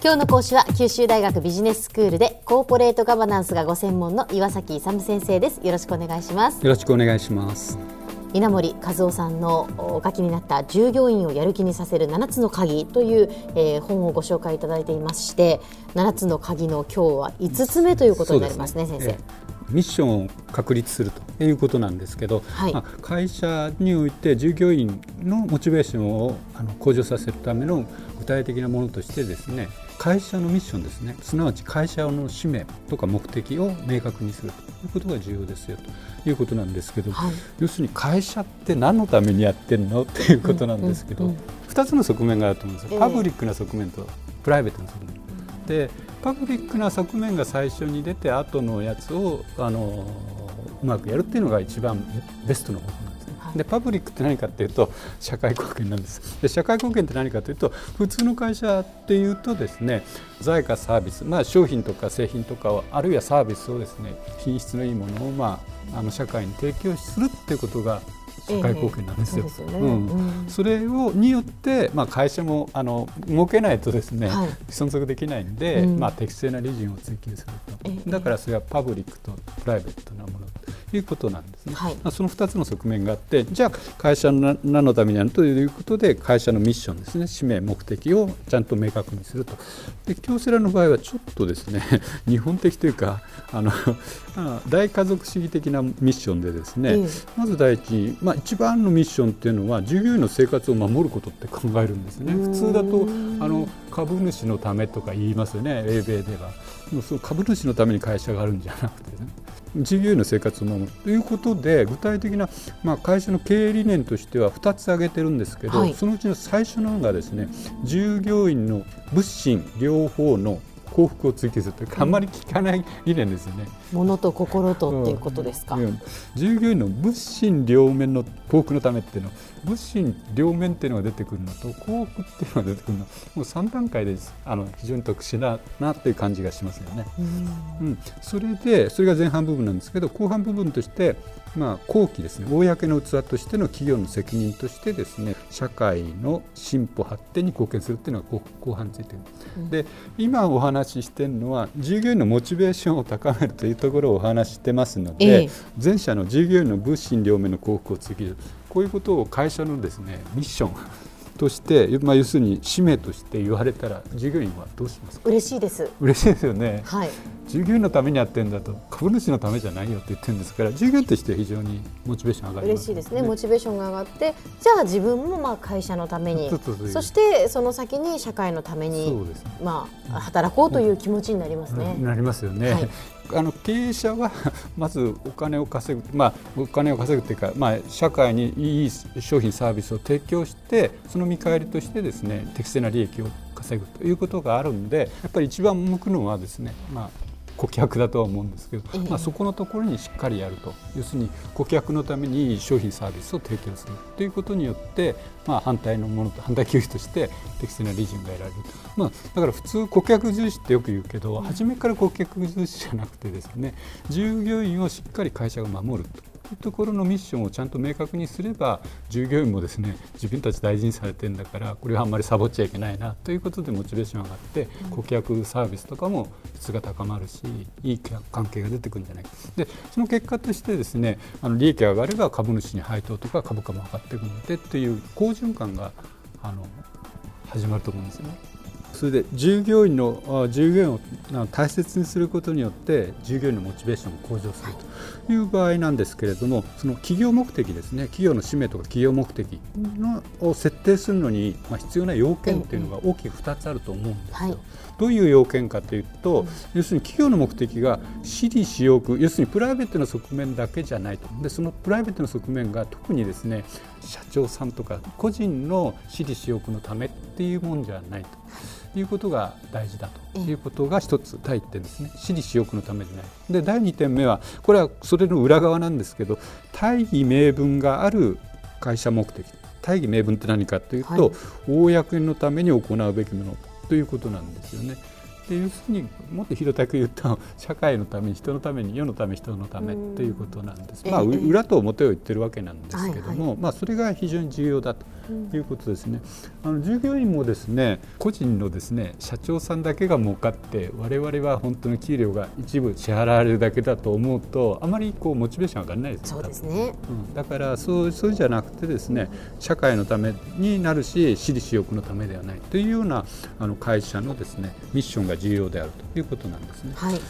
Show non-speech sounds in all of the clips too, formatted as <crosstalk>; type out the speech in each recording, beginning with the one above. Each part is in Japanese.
今日の講師は九州大学ビジネススクールでコーポレートガバナンスがご専門の岩崎勇先生です。よろしくお願いします。よろしくお願いします。稲森和夫さんのお書きになった従業員をやる気にさせる7つの鍵という、えー、本をご紹介いただいていまして7つの鍵の今日は5つ目ということになりますね、ね。先生。えーミッションを確立するということなんですけど、はい、まあ、会社において従業員のモチベーションをあの向上させるための具体的なものとしてですね会社のミッションですね。すなわち会社の使命とか目的を明確にするということが重要ですよということなんですけど、はい、要するに会社って何のためにやってるのっていうことなんですけど、うんうんうん、2つの側面があると思うんですよ、パブリックな側面とプライベートな側面。でパブリックな側面が最初に出て後のやつをあのうまくやるっていうのが一番ベストの方法なんですね。でパブリックって何かっていうと社会貢献なんですで社会貢献って何かというと普通の会社っていうとですね財かサービス、まあ、商品とか製品とかあるいはサービスをですね品質のいいものを、まあ、あの社会に提供するっていうことが社会貢献なんですよ。それをによって、まあ、会社もあの儲けないとですね、はい、存続できないんで、うん、まあ、適正なリジンを追求すると、だからそれはパブリックとプライベートなもの。ということなんですね。はい、まあ、その2つの側面があってじゃあ会社の何のためにやるということで会社のミッションですね。使命目的をちゃんと明確にすると。で京セラの場合はちょっとですね <laughs> 日本的というかあの大家族主義的なミッションでですね、うん、まず第一、まあ、一番のミッションっていうのは従業員の生活を守ることって考えるんですね。普通だとあの株主のためとか言いますよね。英米では。その株主のために会社があるんじゃなくてね従業員の生活を守る。ということで具体的な、まあ、会社の経営理念としては2つ挙げてるんですけど、はい、そのうちの最初のがですね従業員の物心両方の幸福を追求する。というか、あんまり聞かない理念ですよね。物と心とっていうことですか？うん、従業員の物心両面の幸福のためっていうの物心両面っていうのが出てくるのと幸福っていうのが出てくるの。もう3段階であの非常に特殊だなっていう感じがしますよね。うん、うん、それでそれが前半部分なんですけど後半部分としてまあ、後期ですね。公の器としての企業の責任としてですね社会の進歩発展に貢献するっていうのが後半についてる、うん、で今お話ししてるのは従業員のモチベーションを高めるというところをお話ししてますので、ええ、前者の従業員の物心両面の幸福を追求こういうことを会社のですねミッション。として、まあ、要するに使命として言われたら従業員はどうしますか？嬉しいです。嬉しいですよね、はい、従業員のためにやってるんだと株主のためじゃないよって言ってるんですから従業員として非常にモチベーション上がります、ね、嬉しいですね。モチベーションが上がってじゃあ自分もまあ会社のためにそしてその先に社会のために、ね、まあ、働こうという気持ちになりますね。なりますよね、はい。あの経営者は <laughs> まずお金を稼ぐ、まあ、お金を稼ぐというか、まあ、社会にいい商品サービスを提供してその見返りとしてですね適正な利益を稼ぐということがあるんでやっぱり一番向くのはですね、まあ、顧客だとは思うんですけど、まあ、そこのところにしっかりやると。要するに顧客のために商品サービスを提供するということによって、まあ、反対のものと反対給付として適正な利潤が得られるまあ、だから普通顧客重視ってよく言うけど初めから顧客重視じゃなくてですね従業員をしっかり会社が守るというところのミッションをちゃんと明確にすれば従業員もですね自分たち大事にされてるんだからこれはあんまりサボっちゃいけないなということでモチベーション上がって顧客サービスとかも質が高まるしいい関係が出てくるんじゃないかでその結果としてですねあの利益が上がれば株主に配当とか株価も上がっていくのでという好循環があの始まると思うんですよね。それで従業員の従業員を大切にすることによって従業員のモチベーションを向上するという場合なんですけれどもその企業目的ですね企業の使命とか企業目的のを設定するのに、まあ、必要な要件というのが大きく2つあると思うんですよ。はい、どういう要件かというと、要するに企業の目的が私利私欲要するにプライベートの側面だけじゃないとでそのプライベートの側面が特にですね社長さんとか個人の私利私欲のためっていうもんじゃないと。いうことが大事だということが一つ第一点ですね。私利私欲のためでない。で第二点目はこれはそれの裏側なんですけど大義名分がある会社目的。大義名分って何かというと、はい、公のために行うべきものということなんですよね。で要するにもっと平たく言うと社会のために人のために世のため人のためということなんです、まあ、裏と表を言ってるわけなんですけども、まあ、それが非常に重要だということですね。あの従業員もですね個人のですね社長さんだけが儲かって我々は本当の給料が一部支払われるだけだと思うとあまりこうモチベーション上がらないですそうですね、うん、だからそうそうじゃなくてですね社会のためになるし私利私欲のためではないというようなあの会社のですねミッションが重要であるということなんですね。はい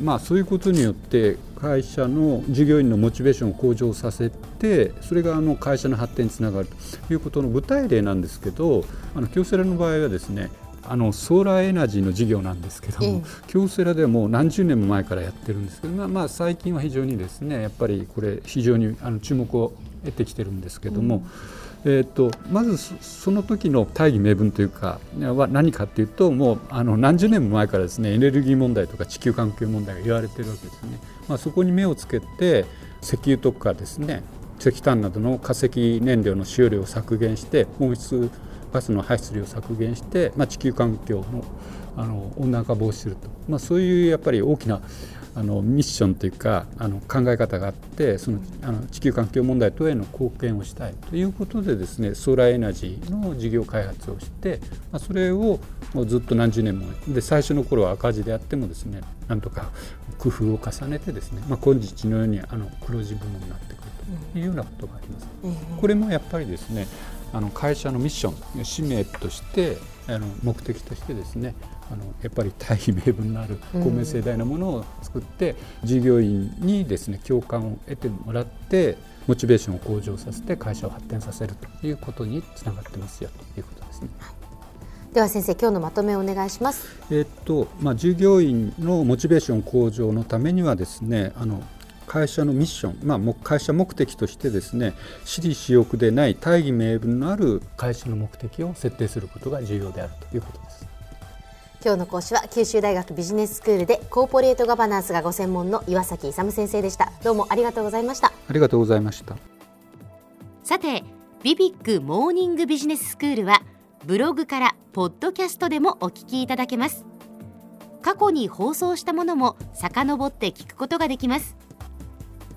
まあ、そういうことによって会社の従業員のモチベーションを向上させてそれがあの会社の発展につながるということの具体例なんですけどあの京セラの場合はですねあのソーラーエナジーの事業なんですけども、京セラではもう何十年も前からやってるんですけど、まあ、まあ最近は非常にですねやっぱりこれ非常にあの注目を得てきてるんですけども、うん、えーと、まずその時の大義名分というかは何かというともうあの何十年も前からですねエネルギー問題とか地球環境問題が言われてるわけですね。まあ、そこに目をつけて石油とかですね石炭などの化石燃料の使用量を削減して温室ガスの排出量を削減して、まあ、地球環境のあの温暖化防止すると、まあ、そういうやっぱり大きなあのミッションというかあの考え方があってそのあの地球環境問題等への貢献をしたいということでですねソーラーエナジーの事業開発をして、まあ、それをもうずっと何十年もで最初の頃は赤字であってもですねなんとか工夫を重ねてですね、まあ、今日のようにあの黒字部門になってくるというようなことがあります。これもやっぱりですねあの会社のミッション使命としてあの目的としてですねあのやっぱり大義名分のある公明正大なものを作って、うん、従業員にですね共感を得てもらってモチベーションを向上させて会社を発展させるということにつながってますよということですね。では先生今日のまとめをお願いします。えっとまあ従業員のモチベーション向上のためにはですねあの会社のミッション、まあ、会社目的としてですね私利私欲でない大義名分のある会社の目的を設定することが重要であるということです。今日の講師は九州大学ビジネススクールでコーポレートガバナンスがご専門の岩崎勇先生でした。どうもありがとうございました。ありがとうございました。さてビビックモーニングビジネススクールはブログからポッドキャストでもお聞きいただけます。過去に放送したものも遡って聞くことができます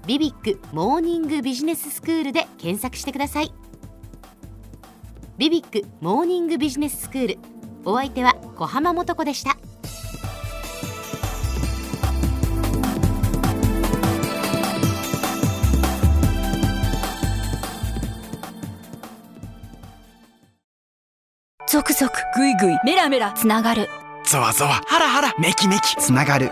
ビビックモーニングビジネススクールで検索してください。ビビックモーニングビジネススクールお相手は小浜もとこでした。ゾクゾクグイグイメラメラつながる。ゾワゾワハラハラメキメキつながる